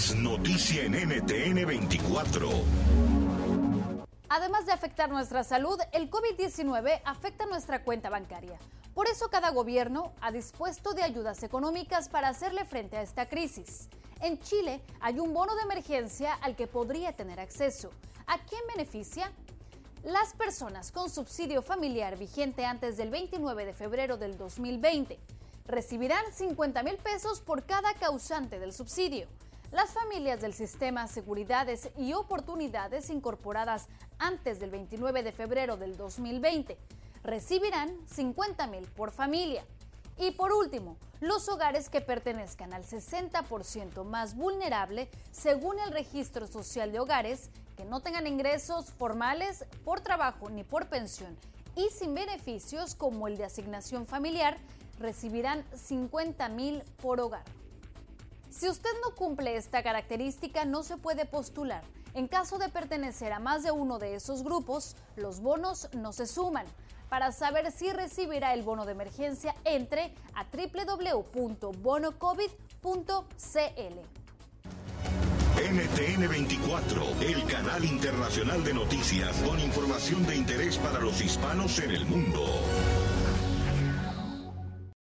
es noticia en NTN 24. Además de afectar nuestra salud, el COVID-19 afecta nuestra cuenta bancaria. Por eso cada gobierno ha dispuesto de ayudas económicas para hacerle frente a esta crisis. En Chile hay un bono de emergencia al que podría tener acceso. ¿A quién beneficia? Las personas con subsidio familiar vigente antes del 29 de febrero del 2020 recibirán 50 mil pesos por cada causante del subsidio. Las familias del sistema Seguridades y Oportunidades incorporadas antes del 29 de febrero del 2020 recibirán 50 mil por familia. Y por último, los hogares que pertenezcan al 60% más vulnerable según el registro social de hogares que no tengan ingresos formales por trabajo ni por pensión y sin beneficios como el de asignación familiar recibirán 50 mil por hogar. Si usted no cumple esta característica, no se puede postular. En caso de pertenecer a más de uno de esos grupos, los bonos no se suman. Para saber si recibirá el bono de emergencia, entre a www.bonocovid.cl. NTN 24, el canal internacional de noticias con información de interés para los hispanos en el mundo.